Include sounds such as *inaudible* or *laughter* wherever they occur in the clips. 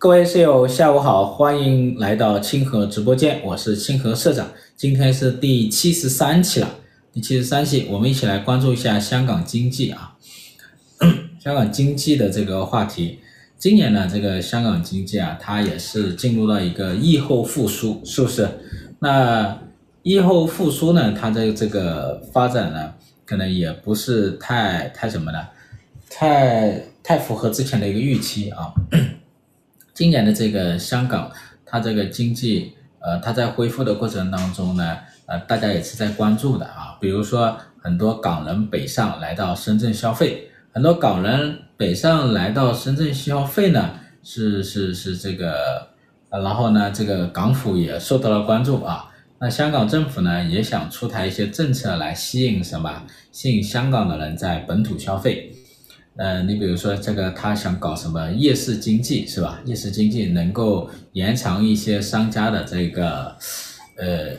各位室友，下午好，欢迎来到清河直播间，我是清河社长。今天是第七十三期了，第七十三期，我们一起来关注一下香港经济啊，*coughs* 香港经济的这个话题。今年呢，这个香港经济啊，它也是进入到一个疫后复苏，是不是？那疫后复苏呢，它的这个发展呢，可能也不是太太什么呢，太太符合之前的一个预期啊。今年的这个香港，它这个经济，呃，它在恢复的过程当中呢，呃，大家也是在关注的啊。比如说，很多港人北上来到深圳消费，很多港人北上来到深圳消费呢，是是是这个，呃，然后呢，这个港府也受到了关注啊。那香港政府呢，也想出台一些政策来吸引什么？吸引香港的人在本土消费。呃，你比如说这个，他想搞什么夜市经济是吧？夜市经济能够延长一些商家的这个，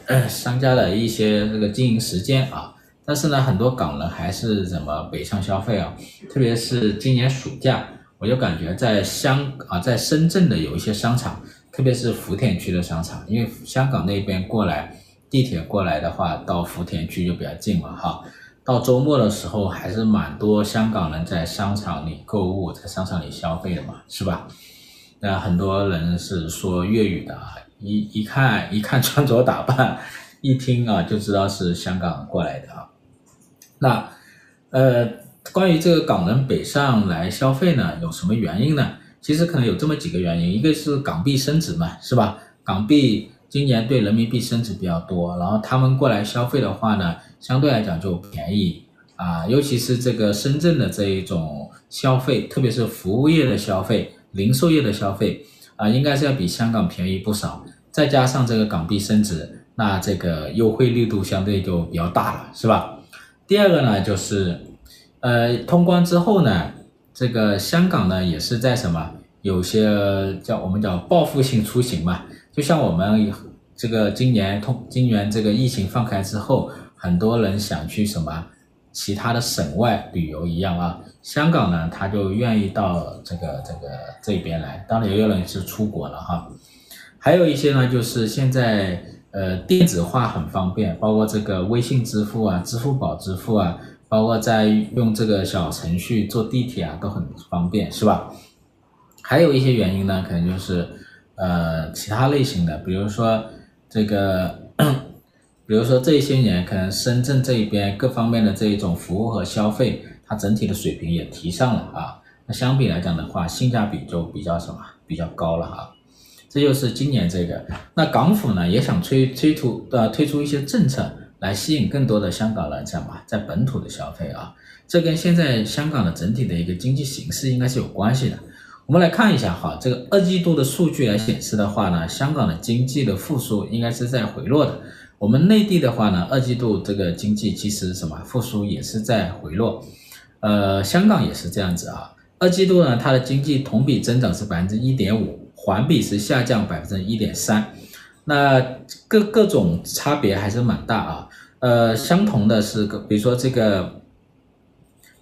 呃，商家的一些这个经营时间啊。但是呢，很多港人还是怎么北上消费啊？特别是今年暑假，我就感觉在香啊，在深圳的有一些商场，特别是福田区的商场，因为香港那边过来地铁过来的话，到福田区就比较近嘛，哈。到周末的时候，还是蛮多香港人在商场里购物，在商场里消费的嘛，是吧？那很多人是说粤语的啊，一一看一看穿着打扮，一听啊就知道是香港过来的啊。那呃，关于这个港人北上来消费呢，有什么原因呢？其实可能有这么几个原因，一个是港币升值嘛，是吧？港币今年对人民币升值比较多，然后他们过来消费的话呢，相对来讲就便宜啊，尤其是这个深圳的这一种消费，特别是服务业的消费、零售业的消费啊，应该是要比香港便宜不少。再加上这个港币升值，那这个优惠力度相对就比较大了，是吧？第二个呢，就是呃，通关之后呢，这个香港呢也是在什么，有些叫我们叫报复性出行嘛，就像我们这个今年通今年这个疫情放开之后。很多人想去什么其他的省外旅游一样啊，香港呢，他就愿意到这个这个这边来。当然也有人是出国了哈，还有一些呢，就是现在呃电子化很方便，包括这个微信支付啊、支付宝支付啊，包括在用这个小程序坐地铁啊都很方便，是吧？还有一些原因呢，可能就是呃其他类型的，比如说这个。*coughs* 比如说这些年，可能深圳这一边各方面的这一种服务和消费，它整体的水平也提上了啊。那相比来讲的话，性价比就比较什么，比较高了哈。这就是今年这个。那港府呢也想推推出呃推出一些政策来吸引更多的香港人什么在本土的消费啊。这跟现在香港的整体的一个经济形势应该是有关系的。我们来看一下哈，这个二季度的数据来显示的话呢，香港的经济的复苏应该是在回落的。我们内地的话呢，二季度这个经济其实什么复苏也是在回落，呃，香港也是这样子啊。二季度呢，它的经济同比增长是百分之一点五，环比是下降百分之一点三，那各各种差别还是蛮大啊。呃，相同的是个，比如说这个，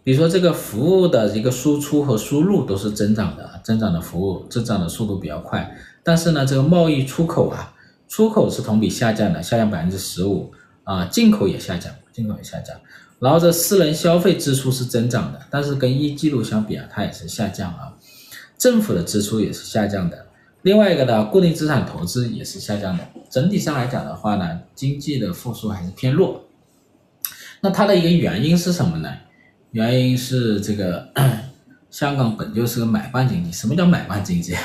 比如说这个服务的一个输出和输入都是增长的，增长的服务增长的速度比较快，但是呢，这个贸易出口啊。出口是同比下降的，下降百分之十五啊，进口也下降，进口也下降。然后这私人消费支出是增长的，但是跟一季度相比啊，它也是下降啊。政府的支出也是下降的。另外一个呢，固定资产投资也是下降的。整体上来讲的话呢，经济的复苏还是偏弱。那它的一个原因是什么呢？原因是这个 *clears throat* 香港本就是个买办经济。什么叫买办经济？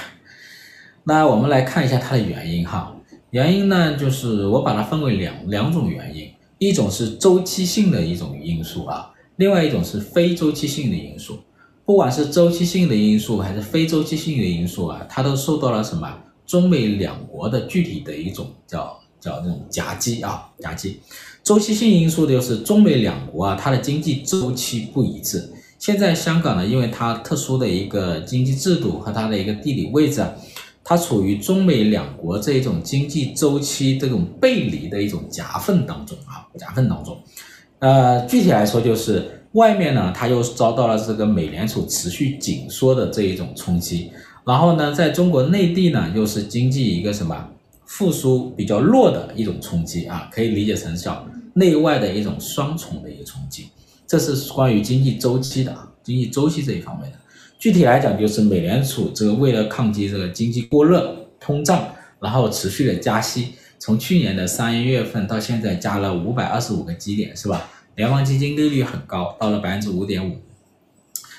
*laughs* 那我们来看一下它的原因哈。原因呢，就是我把它分为两两种原因，一种是周期性的一种因素啊，另外一种是非周期性的因素。不管是周期性的因素还是非周期性的因素啊，它都受到了什么？中美两国的具体的一种叫叫那种夹击啊，夹击。周期性因素就是中美两国啊，它的经济周期不一致。现在香港呢，因为它特殊的一个经济制度和它的一个地理位置啊。它处于中美两国这一种经济周期这种背离的一种夹缝当中啊，夹缝当中。呃，具体来说就是外面呢，它又遭到了这个美联储持续紧缩的这一种冲击，然后呢，在中国内地呢，又是经济一个什么复苏比较弱的一种冲击啊，可以理解成叫内外的一种双重的一个冲击。这是关于经济周期的啊，经济周期这一方面的。具体来讲，就是美联储这个为了抗击这个经济过热、通胀，然后持续的加息，从去年的三月份到现在加了五百二十五个基点，是吧？联邦基金利率很高，到了百分之五点五，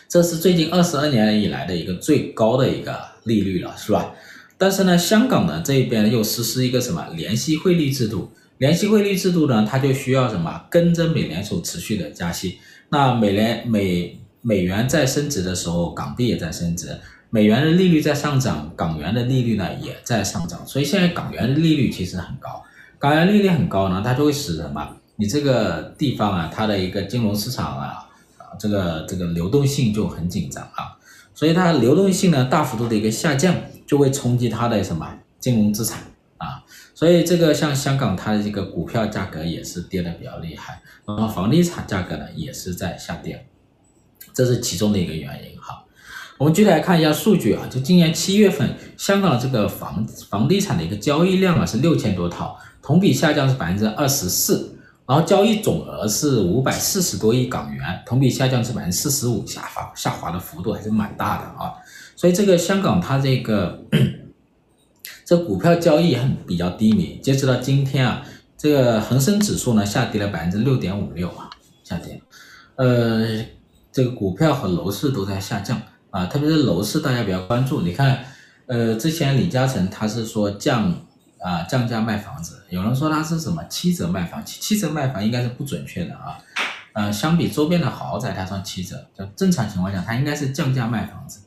这是最近二十二年以来的一个最高的一个利率了，是吧？但是呢，香港呢这一边又实施一个什么联系汇率制度？联系汇率制度呢，它就需要什么跟着美联储持续的加息。那美联美美元在升值的时候，港币也在升值；美元的利率在上涨，港元的利率呢也在上涨。所以现在港元的利率其实很高，港元利率很高呢，它就会使什么？你这个地方啊，它的一个金融市场啊，啊，这个这个流动性就很紧张啊，所以它流动性呢大幅度的一个下降，就会冲击它的什么金融资产啊，所以这个像香港它的这个股票价格也是跌得比较厉害，然后房地产价格呢也是在下跌，这是其中的一个原因哈。我们具体来看一下数据啊，就今年七月份，香港的这个房房地产的一个交易量啊是六千多套，同比下降是百分之二十四。然后交易总额是五百四十多亿港元，同比下降是百分之四十五，下滑下滑的幅度还是蛮大的啊。所以这个香港它这个这股票交易很比较低迷，截止到今天啊，这个恒生指数呢下跌了百分之六点五六啊，下跌。呃，这个股票和楼市都在下降啊，特别是楼市大家比较关注。你看，呃，之前李嘉诚他是说降。啊，降价卖房子，有人说它是什么七折卖房，七七折卖房应该是不准确的啊。呃，相比周边的豪宅，它算七折。就正常情况下，它应该是降价卖房子。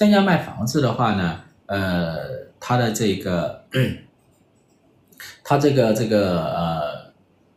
降价卖房子的话呢，呃，它的这个，它这个这个呃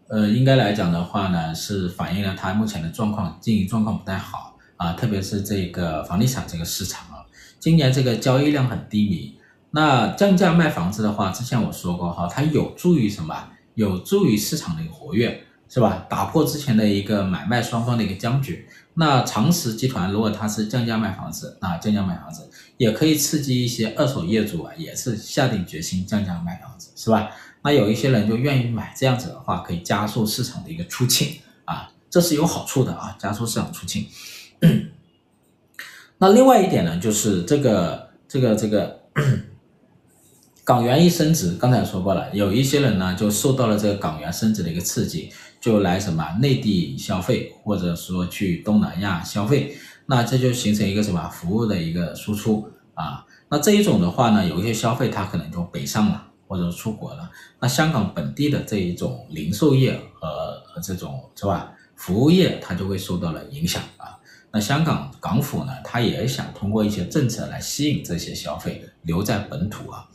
呃，应该来讲的话呢，是反映了它目前的状况，经营状况不太好啊，特别是这个房地产这个市场啊，今年这个交易量很低迷。那降价卖房子的话，之前我说过哈，它有助于什么？有助于市场的一个活跃，是吧？打破之前的一个买卖双方的一个僵局。那长实集团如果它是降价卖房子，那降价卖房子也可以刺激一些二手业主啊，也是下定决心降价卖房子，是吧？那有一些人就愿意买，这样子的话可以加速市场的一个出清啊，这是有好处的啊，加速市场出清。*coughs* 那另外一点呢，就是这个这个这个。港元一升值，刚才说过了，有一些人呢就受到了这个港元升值的一个刺激，就来什么内地消费，或者说去东南亚消费，那这就形成一个什么服务的一个输出啊。那这一种的话呢，有一些消费它可能就北上了，或者出国了。那香港本地的这一种零售业和和这种是吧服务业，它就会受到了影响啊。那香港港府呢，它也想通过一些政策来吸引这些消费留在本土啊。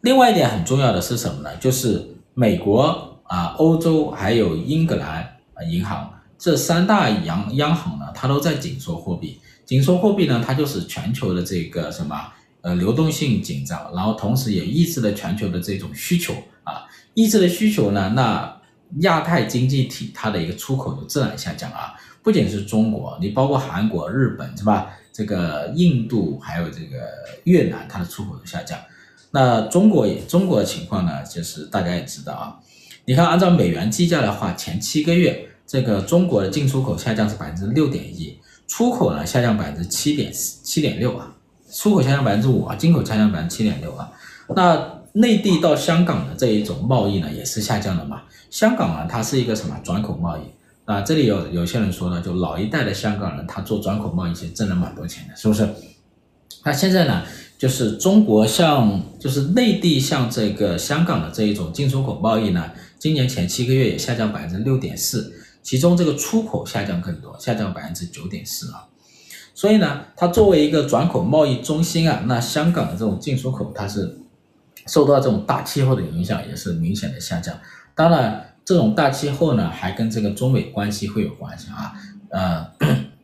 另外一点很重要的是什么呢？就是美国啊、欧洲还有英格兰啊银行这三大央央行呢，它都在紧缩货币。紧缩货币呢，它就是全球的这个什么呃流动性紧张，然后同时也抑制了全球的这种需求啊，抑制了需求呢，那亚太经济体它的一个出口就自然下降啊。不仅是中国，你包括韩国、日本是吧？这个印度还有这个越南，它的出口都下降。那中国也中国的情况呢，就是大家也知道啊，你看按照美元计价的话，前七个月这个中国的进出口下降是百分之六点一，出口呢下降百分之七点七点六啊，出口下降百分之五啊，进口下降百分之七点六啊。那内地到香港的这一种贸易呢，也是下降的嘛。香港啊，它是一个什么转口贸易啊？这里有有些人说呢，就老一代的香港人，他做转口贸易其实挣了蛮多钱的，是不是？那现在呢？就是中国向，就是内地向这个香港的这一种进出口贸易呢，今年前七个月也下降百分之六点四，其中这个出口下降更多，下降百分之九点四啊。所以呢，它作为一个转口贸易中心啊，那香港的这种进出口它是受到这种大气候的影响，也是明显的下降。当然，这种大气候呢，还跟这个中美关系会有关系啊，呃，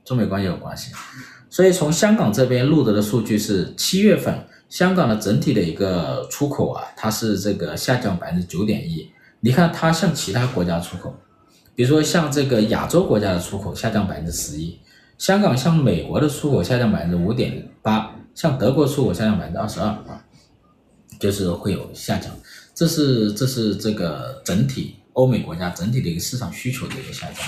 中美关系有关系。所以从香港这边录得的数据是七月份，香港的整体的一个出口啊，它是这个下降百分之九点一。你看它向其他国家出口，比如说像这个亚洲国家的出口下降百分之十一，香港向美国的出口下降百分之五点八，像德国出口下降百分之二十二啊，就是会有下降。这是这是这个整体欧美国家整体的一个市场需求的一个下降。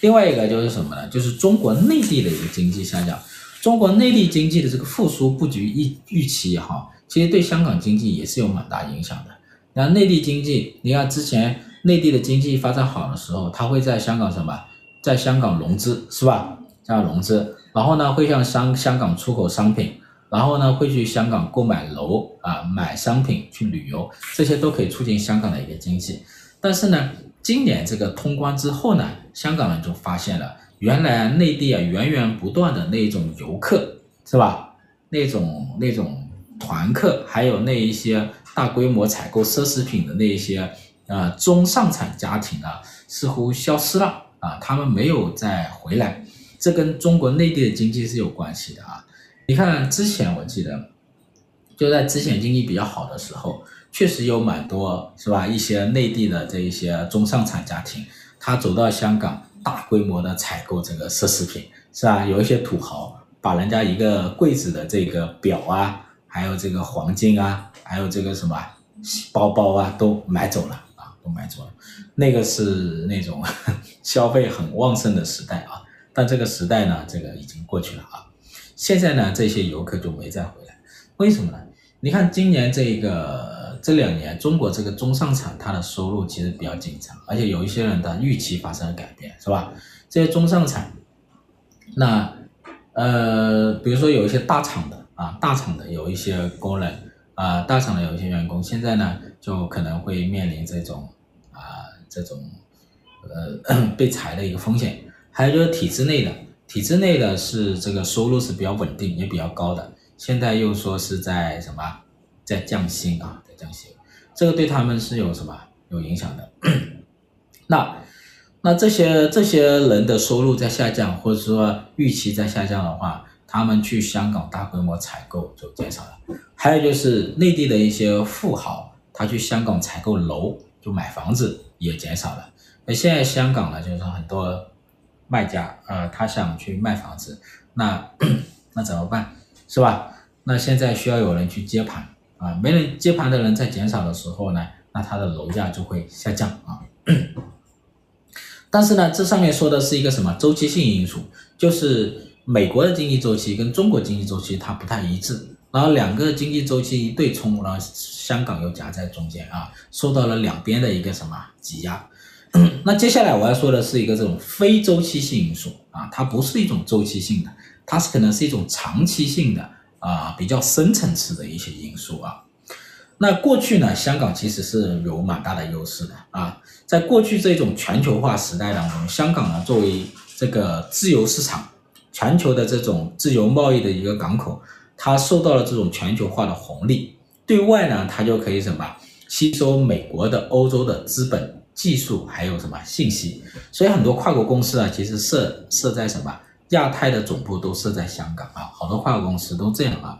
另外一个就是什么呢？就是中国内地的一个经济下降。中国内地经济的这个复苏不及预预期也好，其实对香港经济也是有蛮大影响的。那内地经济，你看之前内地的经济发展好的时候，它会在香港什么，在香港融资是吧？像融资，然后呢会向香香港出口商品，然后呢会去香港购买楼啊，买商品去旅游，这些都可以促进香港的一个经济。但是呢，今年这个通关之后呢，香港人就发现了。原来内地啊，源源不断的那种游客是吧？那种那种团客，还有那一些大规模采购奢侈品的那些啊、呃、中上产家庭啊，似乎消失了啊，他们没有再回来，这跟中国内地的经济是有关系的啊。你看之前我记得，就在之前经济比较好的时候，确实有蛮多是吧？一些内地的这一些中上产家庭，他走到香港。大规模的采购这个奢侈品是吧？有一些土豪把人家一个柜子的这个表啊，还有这个黄金啊，还有这个什么包包啊，都买走了啊，都买走了。那个是那种 *laughs* 消费很旺盛的时代啊，但这个时代呢，这个已经过去了啊。现在呢，这些游客就没再回来，为什么呢？你看今年这个。这两年，中国这个中上产它的收入其实比较紧张，而且有一些人的预期发生了改变，是吧？这些中上产，那呃，比如说有一些大厂的啊，大厂的有一些工人啊，大厂的有一些员工，现在呢就可能会面临这种啊这种呃 *clears throat* 被裁的一个风险。还有就是体制内的，体制内的是这个收入是比较稳定也比较高的，现在又说是在什么？在降薪啊，在降薪，这个对他们是有什么有影响的？那那这些这些人的收入在下降，或者说预期在下降的话，他们去香港大规模采购就减少了。还有就是内地的一些富豪，他去香港采购楼就买房子也减少了。那现在香港呢，就是说很多卖家呃，他想去卖房子，那 *coughs* 那怎么办？是吧？那现在需要有人去接盘。啊，没人接盘的人在减少的时候呢，那它的楼价就会下降啊。但是呢，这上面说的是一个什么周期性因素，就是美国的经济周期跟中国经济周期它不太一致，然后两个经济周期一对冲，然后香港又夹在中间啊，受到了两边的一个什么挤压。*clears throat* 那接下来我要说的是一个这种非周期性因素啊，它不是一种周期性的，它是可能是一种长期性的。啊，比较深层次的一些因素啊。那过去呢，香港其实是有蛮大的优势的啊。在过去这种全球化时代当中，香港呢作为这个自由市场、全球的这种自由贸易的一个港口，它受到了这种全球化的红利。对外呢，它就可以什么吸收美国的、欧洲的资本、技术，还有什么信息。所以很多跨国公司啊，其实设设在什么？亚太的总部都设在香港啊，好多跨国公司都这样啊。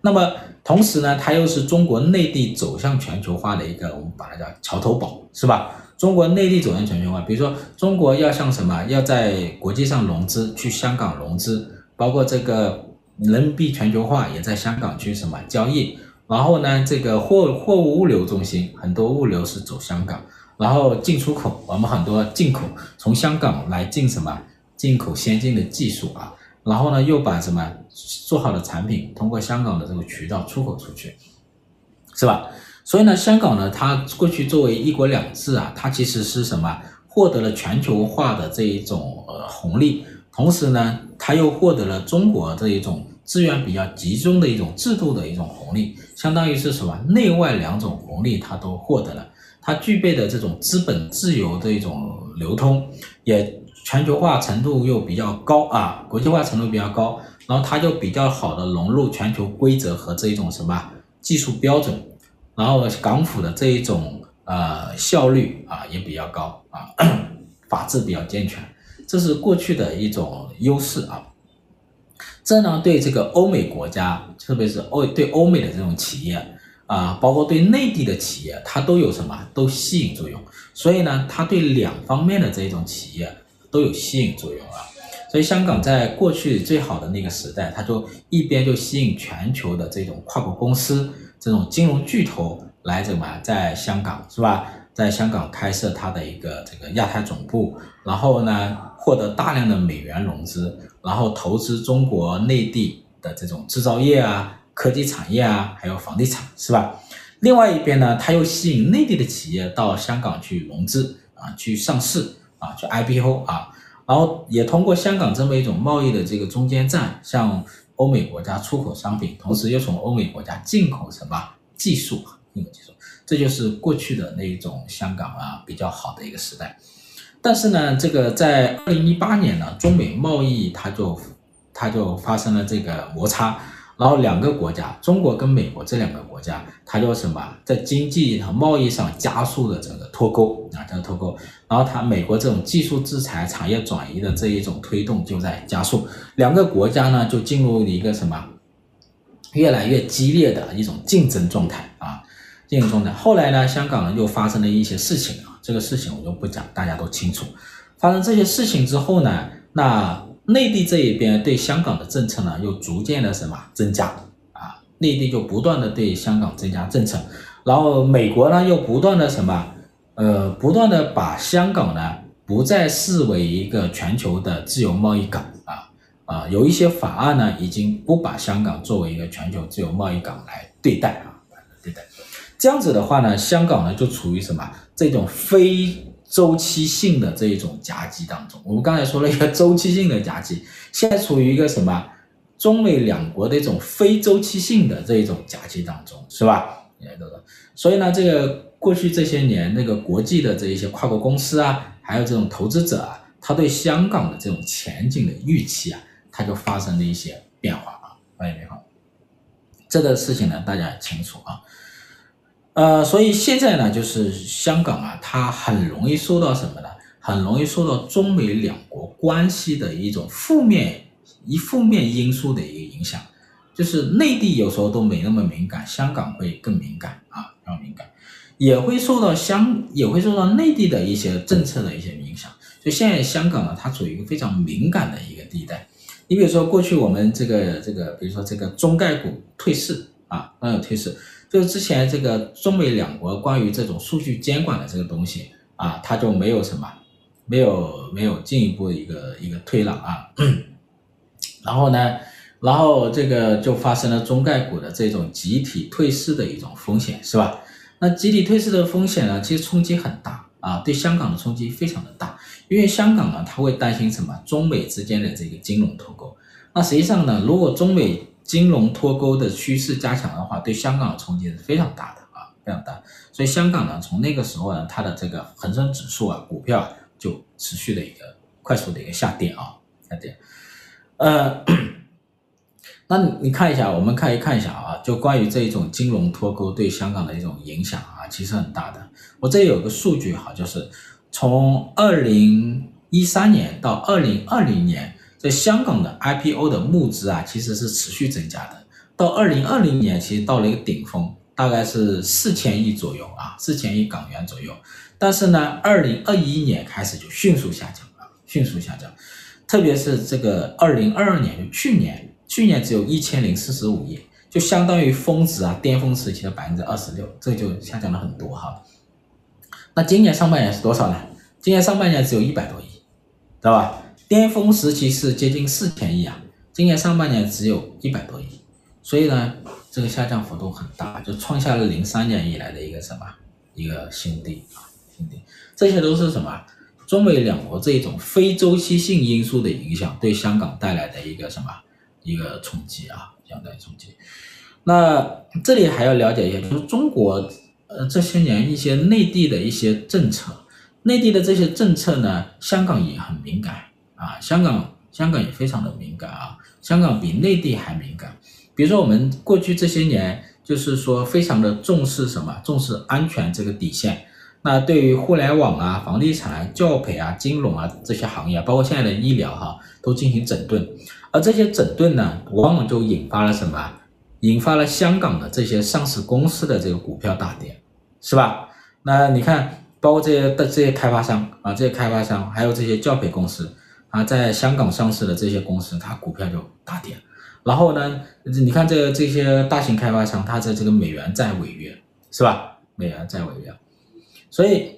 那么同时呢，它又是中国内地走向全球化的一个，我们把它叫桥头堡，是吧？中国内地走向全球化，比如说中国要像什么，要在国际上融资，去香港融资，包括这个人民币全球化也在香港去什么交易。然后呢，这个货货物物流中心很多物流是走香港，然后进出口，我们很多进口从香港来进什么？进口先进的技术啊，然后呢，又把什么做好的产品通过香港的这个渠道出口出去，是吧？所以呢，香港呢，它过去作为一国两制啊，它其实是什么？获得了全球化的这一种呃红利，同时呢，它又获得了中国这一种资源比较集中的一种制度的一种红利，相当于是什么？内外两种红利它都获得了，它具备的这种资本自由的一种流通也。全球化程度又比较高啊，国际化程度比较高，然后它就比较好的融入全球规则和这一种什么技术标准，然后港府的这一种呃效率啊也比较高啊，*clears throat* 法治比较健全，这是过去的一种优势啊。这呢对这个欧美国家，特别是欧对欧美的这种企业啊，包括对内地的企业，它都有什么都吸引作用，所以呢，它对两方面的这种企业。都有吸引作用啊，所以香港在过去最好的那个时代，它就一边就吸引全球的这种跨国公司、这种金融巨头来怎么在香港是吧？在香港开设它的一个这个亚太总部，然后呢获得大量的美元融资，然后投资中国内地的这种制造业啊、科技产业啊，还有房地产是吧？另外一边呢，它又吸引内地的企业到香港去融资啊，去上市啊，去 IPO 啊。然后也通过香港这么一种贸易的这个中间站，向欧美国家出口商品，同时又从欧美国家进口什么技术啊，进口技术，这就是过去的那一种香港啊比较好的一个时代。但是呢，这个在二零一八年呢，中美贸易它就它就发生了这个摩擦。然后两个国家，中国跟美国这两个国家，它就什么，在经济和贸易上加速的这个脱钩啊，叫脱钩。然后它美国这种技术制裁、产业转移的这一种推动就在加速，两个国家呢就进入了一个什么，越来越激烈的一种竞争状态啊，竞争状态。后来呢，香港呢又发生了一些事情啊，这个事情我就不讲，大家都清楚。发生这些事情之后呢，那。内地这一边对香港的政策呢，又逐渐的什么增加啊？内地就不断的对香港增加政策，然后美国呢又不断的什么，呃，不断的把香港呢不再视为一个全球的自由贸易港啊啊，有一些法案呢已经不把香港作为一个全球自由贸易港来对待啊，对待。这样子的话呢，香港呢就处于什么这种非。周期性的这一种夹击当中，我们刚才说了一个周期性的夹击，现在处于一个什么中美两国的一种非周期性的这一种夹击当中，是吧？所以呢，这个过去这些年，那个国际的这一些跨国公司啊，还有这种投资者啊，他对香港的这种前景的预期啊，它就发生了一些变化啊，发现变化。这个事情呢，大家也清楚啊。呃，所以现在呢，就是香港啊，它很容易受到什么呢？很容易受到中美两国关系的一种负面、一负面因素的一个影响。就是内地有时候都没那么敏感，香港会更敏感啊，更敏感，也会受到香，也会受到内地的一些政策的一些影响。所以现在香港呢，它处于一个非常敏感的一个地带。你比如说，过去我们这个这个，比如说这个中概股退市啊，那有退市。就是之前这个中美两国关于这种数据监管的这个东西啊，它就没有什么，没有没有进一步的一个一个推让啊，然后呢，然后这个就发生了中概股的这种集体退市的一种风险，是吧？那集体退市的风险呢，其实冲击很大啊，对香港的冲击非常的大，因为香港呢，它会担心什么？中美之间的这个金融脱钩。那实际上呢，如果中美金融脱钩的趋势加强的话，对香港的冲击是非常大的啊，非常大。所以香港呢，从那个时候呢，它的这个恒生指数啊，股票就持续的一个快速的一个下跌啊，下跌。呃，*clears throat* 那你看一下，我们可以看一下啊，就关于这一种金融脱钩对香港的一种影响啊，其实很大的。我这里有个数据哈，就是从二零一三年到二零二零年。在香港的 IPO 的募资啊，其实是持续增加的。到二零二零年，其实到了一个顶峰，大概是四千亿左右啊，四千亿港元左右。但是呢，二零二一年开始就迅速下降了，迅速下降。特别是这个二零二二年，就去年，去年只有一千零四十五亿，就相当于峰值啊，巅峰时期的百分之二十六，这就下降了很多哈。那今年上半年是多少呢？今年上半年只有一百多亿，知道吧？巅峰时期是接近四千亿啊，今年上半年只有一百多亿，所以呢，这个下降幅度很大，就创下了零三年以来的一个什么一个新低啊，新低。这些都是什么？中美两国这一种非周期性因素的影响，对香港带来的一个什么一个冲击啊，相对冲击。那这里还要了解一下，就是中国呃这些年一些内地的一些政策，内地的这些政策呢，香港也很敏感。啊，香港香港也非常的敏感啊，香港比内地还敏感。比如说我们过去这些年，就是说非常的重视什么？重视安全这个底线。那对于互联网啊、房地产啊、教培啊、金融啊这些行业，包括现在的医疗哈、都进行整顿。而这些整顿呢，往往就引发了什么？引发了香港的这些上市公司的这个股票大跌，是吧？那你看，包括这些的这些开发商啊，这些开发商还有这些教培公司。啊，在香港上市的这些公司，它股票就大跌。然后呢，你看这这些大型开发商，它的这个美元债违约，是吧？美元债违约，所以，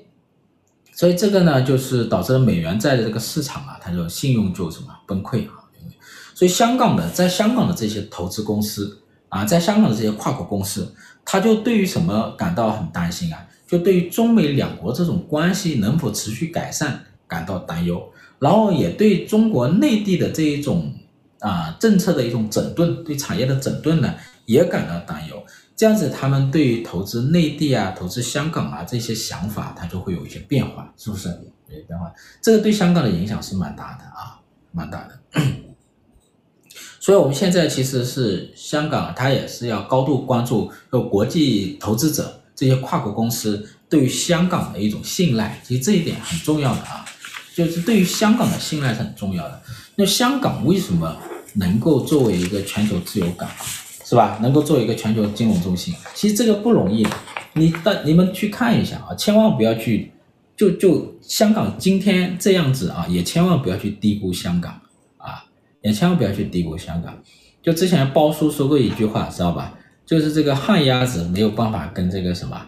所以这个呢，就是导致了美元债的这个市场啊，它就信用就什么崩溃啊。所以香港的，在香港的这些投资公司啊，在香港的这些跨国公司，他就对于什么感到很担心啊？就对于中美两国这种关系能否持续改善感到担忧。然后也对中国内地的这一种啊政策的一种整顿，对产业的整顿呢，也感到担忧。这样子，他们对于投资内地啊、投资香港啊这些想法，它就会有一些变化，是不是？有些变化，这个对香港的影响是蛮大的啊，蛮大的。*coughs* 所以，我们现在其实是香港，它也是要高度关注，有国际投资者这些跨国公司对于香港的一种信赖，其实这一点很重要的啊。就是对于香港的信赖是很重要的。那香港为什么能够作为一个全球自由港，是吧？能够作为一个全球金融中心，其实这个不容易。你但你们去看一下啊，千万不要去就就香港今天这样子啊，也千万不要去低估香港啊，也千万不要去低估香港。就之前包叔说过一句话，知道吧？就是这个旱鸭子没有办法跟这个什么，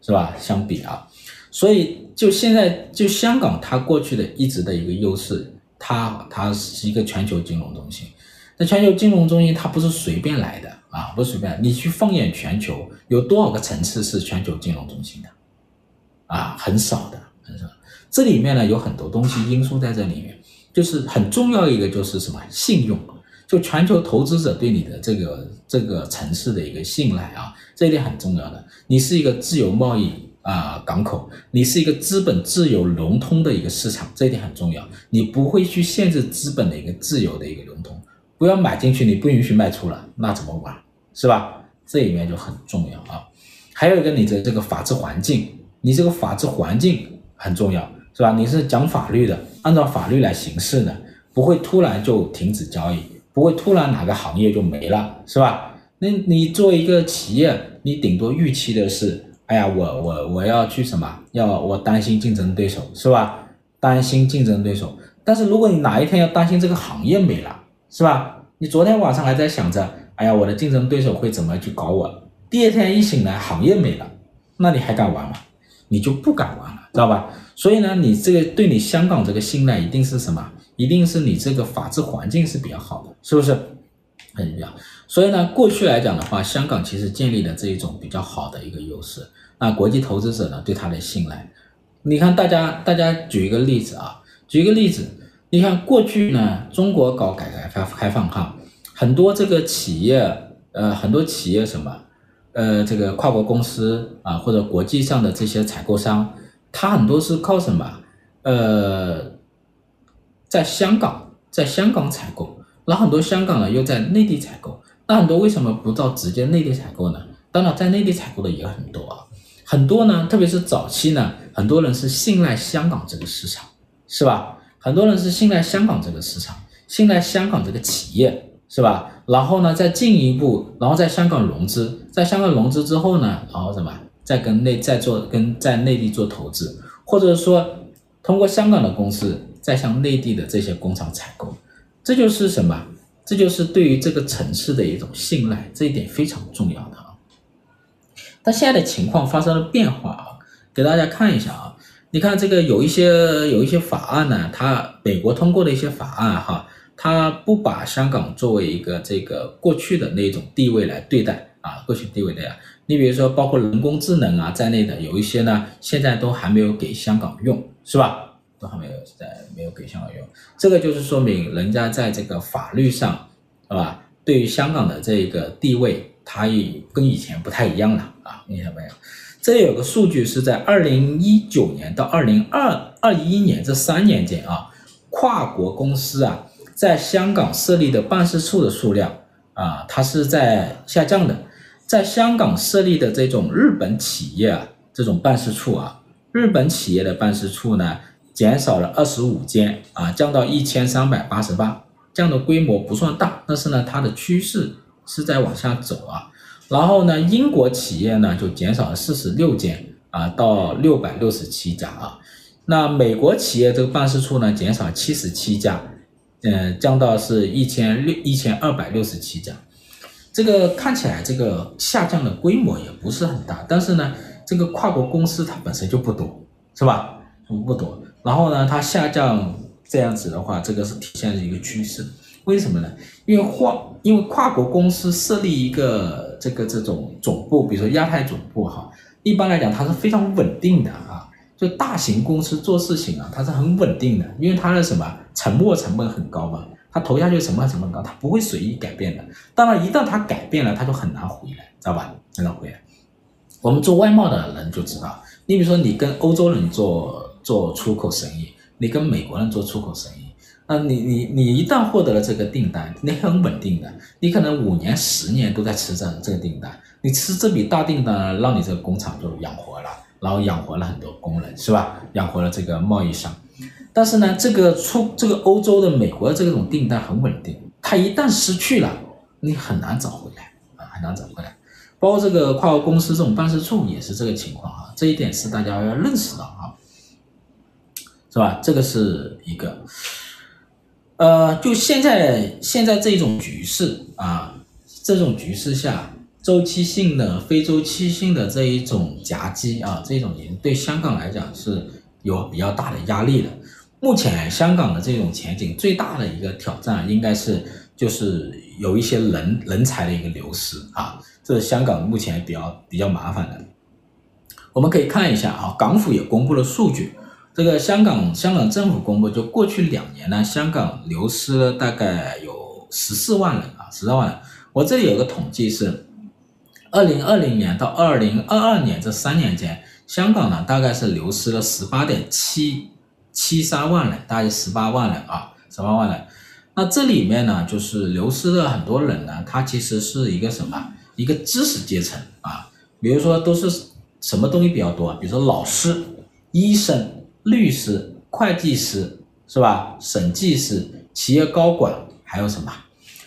是吧？相比啊。所以，就现在，就香港，它过去的一直的一个优势，它它是一个全球金融中心。那全球金融中心，它不是随便来的啊，不是随便。你去放眼全球，有多少个城市是全球金融中心的？啊，很少的，很少。这里面呢，有很多东西因素在这里面，就是很重要一个就是什么信用，就全球投资者对你的这个这个城市的一个信赖啊，这一点很重要的。你是一个自由贸易。啊、港口，你是一个资本自由流通的一个市场，这一点很重要。你不会去限制资本的一个自由的一个流通，不要买进去，你不允许卖出了，那怎么玩？是吧？这里面就很重要啊。还有一个，你的这个法治环境，你这个法治环境很重要，是吧？你是讲法律的，按照法律来行事的，不会突然就停止交易，不会突然哪个行业就没了，是吧？那你作为一个企业，你顶多预期的是。哎呀，我我我要去什么？要我担心竞争对手是吧？担心竞争对手。但是如果你哪一天要担心这个行业没了，是吧？你昨天晚上还在想着，哎呀，我的竞争对手会怎么去搞我？第二天一醒来，行业没了，那你还敢玩吗？你就不敢玩了，知道吧？所以呢，你这个对你香港这个信赖一定是什么？一定是你这个法治环境是比较好的，是不是？很重要。所以呢，过去来讲的话，香港其实建立了这一种比较好的一个优势。那国际投资者呢，对他的信赖，你看大家，大家举一个例子啊，举一个例子，你看过去呢，中国搞改革开开放哈，很多这个企业，呃，很多企业什么，呃，这个跨国公司啊，或者国际上的这些采购商，他很多是靠什么？呃，在香港，在香港采购，那很多香港呢又在内地采购，那很多为什么不到直接内地采购呢？当然，在内地采购的也很多啊。很多呢，特别是早期呢，很多人是信赖香港这个市场，是吧？很多人是信赖香港这个市场，信赖香港这个企业，是吧？然后呢，再进一步，然后在香港融资，在香港融资之后呢，然后什么？再跟内再做跟在内地做投资，或者说通过香港的公司再向内地的这些工厂采购，这就是什么？这就是对于这个城市的一种信赖，这一点非常重要的。但现在的情况发生了变化啊，给大家看一下啊，你看这个有一些有一些法案呢，它美国通过的一些法案哈，它不把香港作为一个这个过去的那种地位来对待啊，过去地位的呀，你比如说包括人工智能啊在内的有一些呢，现在都还没有给香港用，是吧？都还没有在没有给香港用，这个就是说明人家在这个法律上，是吧？对于香港的这个地位。它也跟以前不太一样了啊，明白没有？这有个数据是在二零一九年到二零二二一年这三年间啊，跨国公司啊在香港设立的办事处的数量啊，它是在下降的。在香港设立的这种日本企业啊，这种办事处啊，日本企业的办事处呢，减少了二十五间啊，降到一千三百八十八，这样的规模不算大，但是呢，它的趋势。是在往下走啊，然后呢，英国企业呢就减少了四十六间啊，到六百六十七家啊。那美国企业这个办事处呢，减少七十七家，嗯，降到是一千六一千二百六十七家。这个看起来这个下降的规模也不是很大，但是呢，这个跨国公司它本身就不多，是吧？不多。然后呢，它下降这样子的话，这个是体现了一个趋势。为什么呢？因为跨因为跨国公司设立一个这个这种总部，比如说亚太总部哈，一般来讲它是非常稳定的啊。就大型公司做事情啊，它是很稳定的，因为它的什么沉没成本很高嘛。它投下去沉没成本高，它不会随意改变的。当然，一旦它改变了，它就很难回来，知道吧？很难回来。我们做外贸的人就知道，你比如说你跟欧洲人做做出口生意，你跟美国人做出口生意，那你你你一旦获得了这个订单，你很稳定的，你可能五年、十年都在吃这这个订单，你吃这笔大订单，让你这个工厂就养活了，然后养活了很多工人，是吧？养活了这个贸易商。但是呢，这个出这个欧洲的、美国的这种订单很稳定，它一旦失去了，你很难找回来啊，很难找回来。包括这个跨国公司这种办事处也是这个情况啊，这一点是大家要认识到啊，是吧？这个是一个，呃，就现在现在这种局势啊，这种局势下，周期性的、非周期性的这一种夹击啊，这种也对香港来讲是有比较大的压力的。目前香港的这种前景最大的一个挑战，应该是就是有一些人人才的一个流失啊，这是香港目前比较比较麻烦的。我们可以看一下啊，港府也公布了数据，这个香港香港政府公布，就过去两年呢，香港流失了大概有十四万人啊，十四万人。我这里有个统计是，二零二零年到二零二二年这三年间，香港呢大概是流失了十八点七。七三万人，大约十八万人啊，十八万人。那这里面呢，就是流失的很多人呢，他其实是一个什么？一个知识阶层啊。比如说都是什么东西比较多？比如说老师、医生、律师、会计师，是吧？审计师、企业高管，还有什么？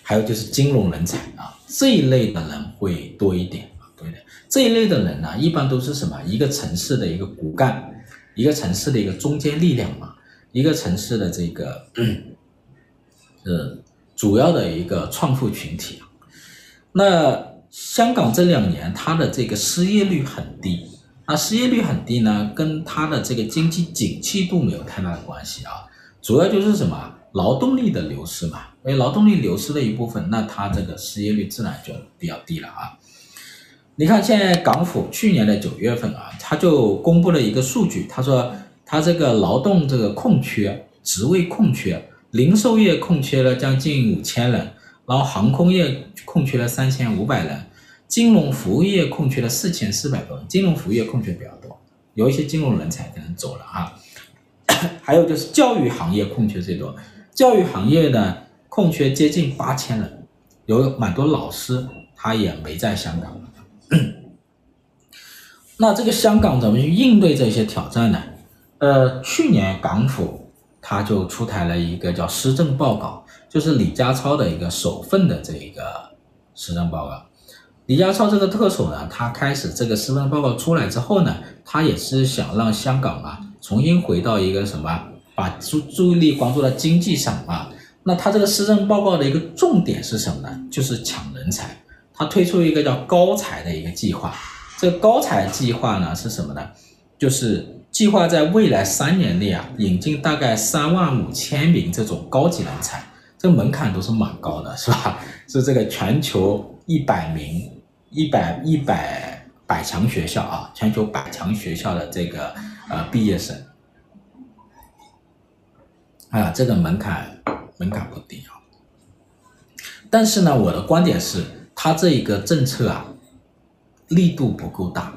还有就是金融人才啊，这一类的人会多一点啊，多一点。这一类的人呢，一般都是什么？一个城市的一个骨干。一个城市的一个中坚力量嘛，一个城市的这个，呃，主要的一个创富群体。那香港这两年它的这个失业率很低，那失业率很低呢，跟它的这个经济景气度没有太大的关系啊，主要就是什么？劳动力的流失嘛，因为劳动力流失的一部分，那它这个失业率自然就比较低了啊。你看，现在港府去年的九月份啊，他就公布了一个数据，他说他这个劳动这个空缺，职位空缺，零售业空缺了将近五千人，然后航空业空缺了三千五百人，金融服务业空缺了四千四百多人，金融服务业空缺比较多，有一些金融人才可能走了啊，*coughs* 还有就是教育行业空缺最多，教育行业呢空缺接近八千人，有蛮多老师他也没在香港。*coughs* 那这个香港怎么去应对这些挑战呢？呃，去年港府他就出台了一个叫施政报告，就是李家超的一个首份的这一个施政报告。李家超这个特首呢，他开始这个施政报告出来之后呢，他也是想让香港啊重新回到一个什么，把注注意力关注到经济上啊。那他这个施政报告的一个重点是什么呢？就是抢人才。他推出一个叫高才的一个计划，这个高才计划呢是什么呢？就是计划在未来三年内啊，引进大概三万五千名这种高级人才，这个门槛都是蛮高的，是吧？是这个全球一百名、一百一百百强学校啊，全球百强学校的这个呃毕业生，啊，这个门槛门槛不低啊。但是呢，我的观点是。他这一个政策啊，力度不够大，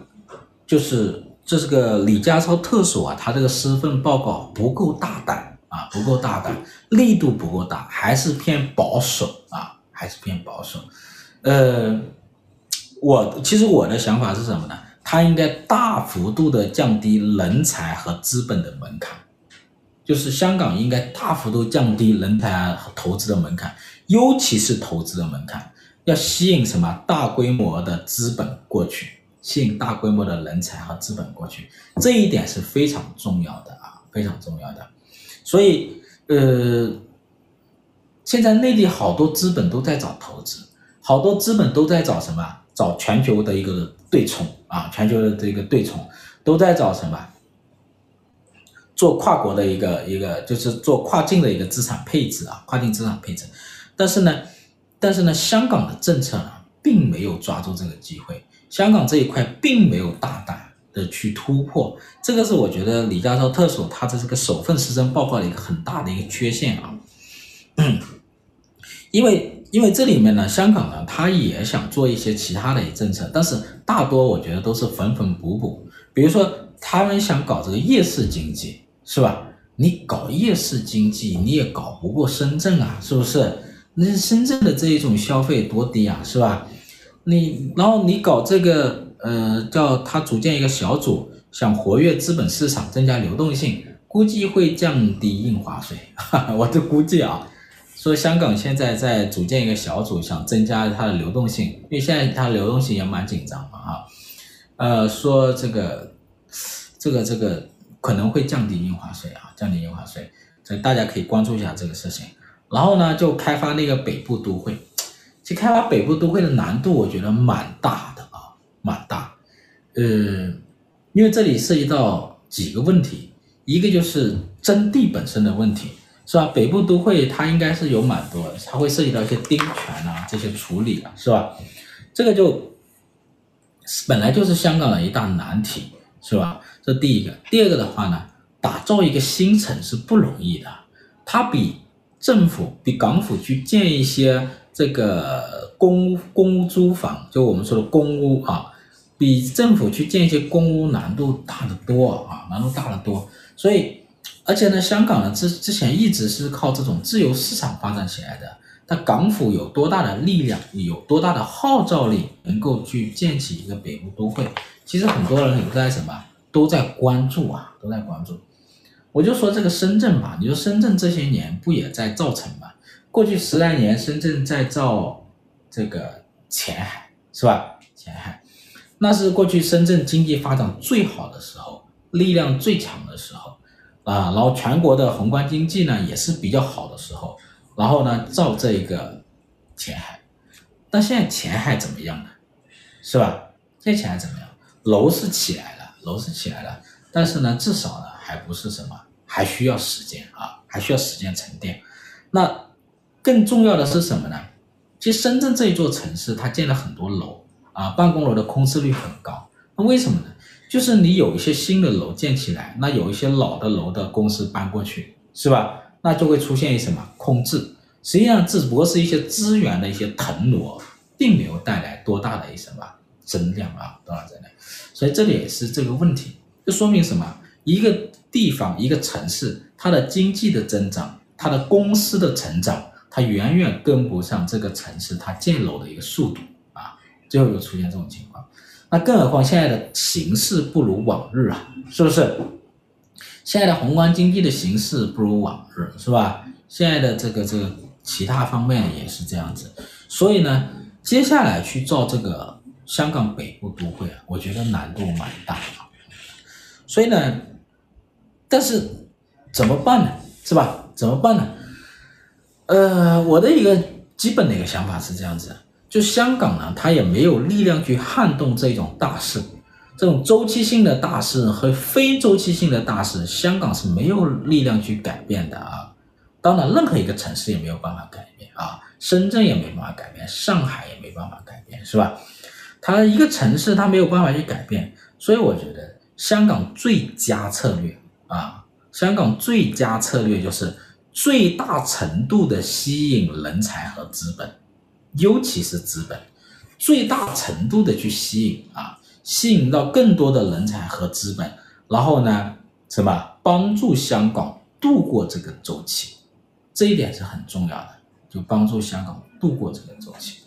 就是这是个李家超特首啊，他这个施政报告不够大胆啊，不够大胆，力度不够大，还是偏保守啊，还是偏保守。呃，我其实我的想法是什么呢？他应该大幅度的降低人才和资本的门槛，就是香港应该大幅度降低人才和投资的门槛，尤其是投资的门槛。要吸引什么大规模的资本过去，吸引大规模的人才和资本过去，这一点是非常重要的啊。非常重要的。所以，呃，现在内地好多资本都在找投资，好多资本都在找什么？找全球的一个对冲啊，全球的这个对冲都在找什么？做跨国的一个一个，就是做跨境的一个资产配置啊，跨境资产配置。但是呢，但是呢，香港的政策呢，并没有抓住这个机会，香港这一块并没有大胆的去突破，这个是我觉得李家超特首他的这个首份施政报告的一个很大的一个缺陷啊。因为因为这里面呢，香港呢，他也想做一些其他的政策，但是大多我觉得都是缝缝补补，比如说他们想搞这个夜市经济。是吧？你搞夜市经济，你也搞不过深圳啊，是不是？那深圳的这一种消费多低啊，是吧？你然后你搞这个，呃，叫他组建一个小组，想活跃资本市场，增加流动性，估计会降低印花税。哈哈，我就估计啊，说香港现在在组建一个小组，想增加它的流动性，因为现在它流动性也蛮紧张嘛，哈，呃，说这个，这个，这个。可能会降低印花税啊，降低印花税，所以大家可以关注一下这个事情。然后呢，就开发那个北部都会，其实开发北部都会的难度我觉得蛮大的啊，蛮大。呃，因为这里涉及到几个问题，一个就是征地本身的问题，是吧？北部都会它应该是有蛮多，它会涉及到一些丁权啊这些处理啊，是吧？这个就本来就是香港的一大难题。是吧？这第一个，第二个的话呢，打造一个新城是不容易的，它比政府、比港府去建一些这个公公租房，就我们说的公屋啊，比政府去建一些公屋难度大得多啊，难度大得多。所以，而且呢，香港呢之之前一直是靠这种自由市场发展起来的，但港府有多大的力量，有多大的号召力，能够去建起一个北部都会？其实很多人都在什么，都在关注啊，都在关注。我就说这个深圳吧，你说深圳这些年不也在造城吗？过去十来年，深圳在造这个前海，是吧？前海，那是过去深圳经济发展最好的时候，力量最强的时候啊。然后全国的宏观经济呢也是比较好的时候，然后呢造这个前海。但现在前海怎么样呢？是吧？现在前海怎么样？楼是起来了，楼是起来了，但是呢，至少呢还不是什么，还需要时间啊，还需要时间沉淀。那更重要的是什么呢？其实深圳这一座城市，它建了很多楼啊，办公楼的空置率很高。那为什么呢？就是你有一些新的楼建起来，那有一些老的楼的公司搬过去，是吧？那就会出现一什么空置。实际上，只不过是一些资源的一些腾挪，并没有带来多大的一什么。增量啊，多少增量？所以这里也是这个问题，这说明什么？一个地方、一个城市，它的经济的增长，它的公司的成长，它远远跟不上这个城市它建楼的一个速度啊，最后就出现这种情况。那更何况现在的形势不如往日啊，是不是？现在的宏观经济的形势不如往日，是吧？现在的这个这个其他方面也是这样子，所以呢，接下来去造这个。香港北部都会啊，我觉得难度蛮大的，所以呢，但是怎么办呢？是吧？怎么办呢？呃，我的一个基本的一个想法是这样子，就香港呢，它也没有力量去撼动这种大势，这种周期性的大势和非周期性的大势，香港是没有力量去改变的啊。当然，任何一个城市也没有办法改变啊，深圳也没办法改变，上海也没办法改变，是吧？它一个城市，它没有办法去改变，所以我觉得香港最佳策略啊，香港最佳策略就是最大程度的吸引人才和资本，尤其是资本，最大程度的去吸引啊，吸引到更多的人才和资本，然后呢，什么帮助香港度过这个周期，这一点是很重要的，就帮助香港度过这个周期。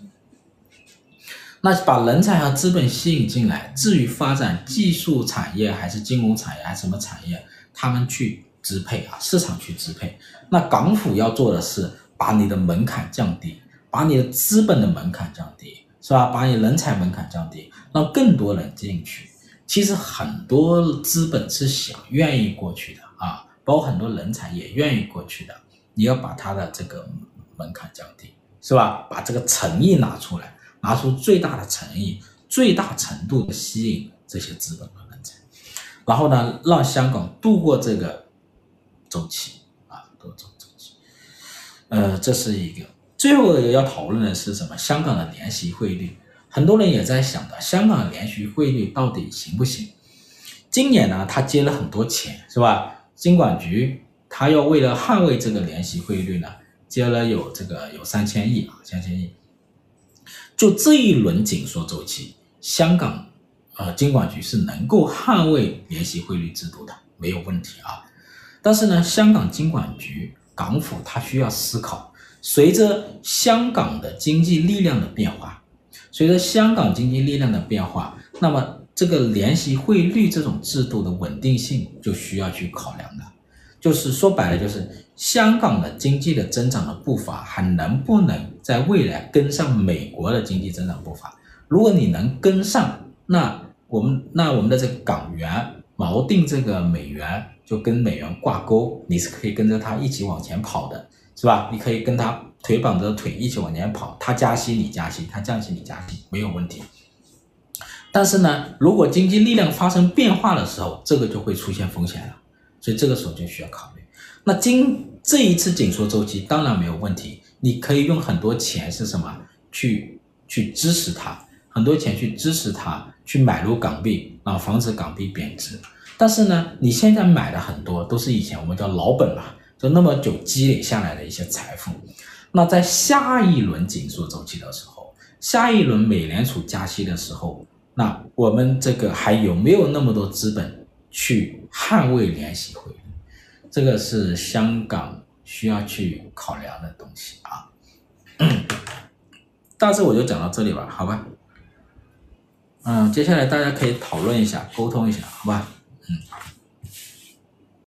那把人才和资本吸引进来，至于发展技术产业还是金融产业还是什么产业，他们去支配啊，市场去支配。那港府要做的是把你的门槛降低，把你的资本的门槛降低，是吧？把你人才门槛降低，让更多人进去。其实很多资本是想愿意过去的啊。包括很多人才也愿意过去的。你要把他的这个门槛降低，是吧？把这个诚意拿出来，拿出最大的诚意，最大程度的吸引这些资本和人才，然后呢，让香港度过这个周期啊，度过这个周期。呃，这是一个。最后要讨论的是什么？香港的联席汇率，很多人也在想的，香港联席汇率到底行不行？今年呢，他接了很多钱，是吧？金管局。他要为了捍卫这个联席汇率呢，接了有这个有三千亿啊，三千亿。就这一轮紧缩周期，香港呃金管局是能够捍卫联席汇率制度的，没有问题啊。但是呢，香港金管局港府它需要思考，随着香港的经济力量的变化，随着香港经济力量的变化，那么这个联席汇率这种制度的稳定性就需要去考量的。就是说白了，就是香港的经济的增长的步伐还能不能在未来跟上美国的经济增长步伐？如果你能跟上，那我们那我们的这个港元锚定这个美元就跟美元挂钩，你是可以跟着它一起往前跑的，是吧？你可以跟他腿绑着腿一起往前跑，他加息你加息，他降息你加息，没有问题。但是呢，如果经济力量发生变化的时候，这个就会出现风险了。所以这个时候就需要考虑。那今这一次紧缩周期当然没有问题，你可以用很多钱是什么去去支持它，很多钱去支持它，去买入港币啊，防止港币贬值。但是呢，你现在买的很多都是以前我们叫老本了，就那么久积累下来的一些财富。那在下一轮紧缩周期的时候，下一轮美联储加息的时候，那我们这个还有没有那么多资本？去捍卫联席会议，这个是香港需要去考量的东西啊。*coughs* 大致我就讲到这里吧，好吧？嗯，接下来大家可以讨论一下，沟通一下，好吧？嗯。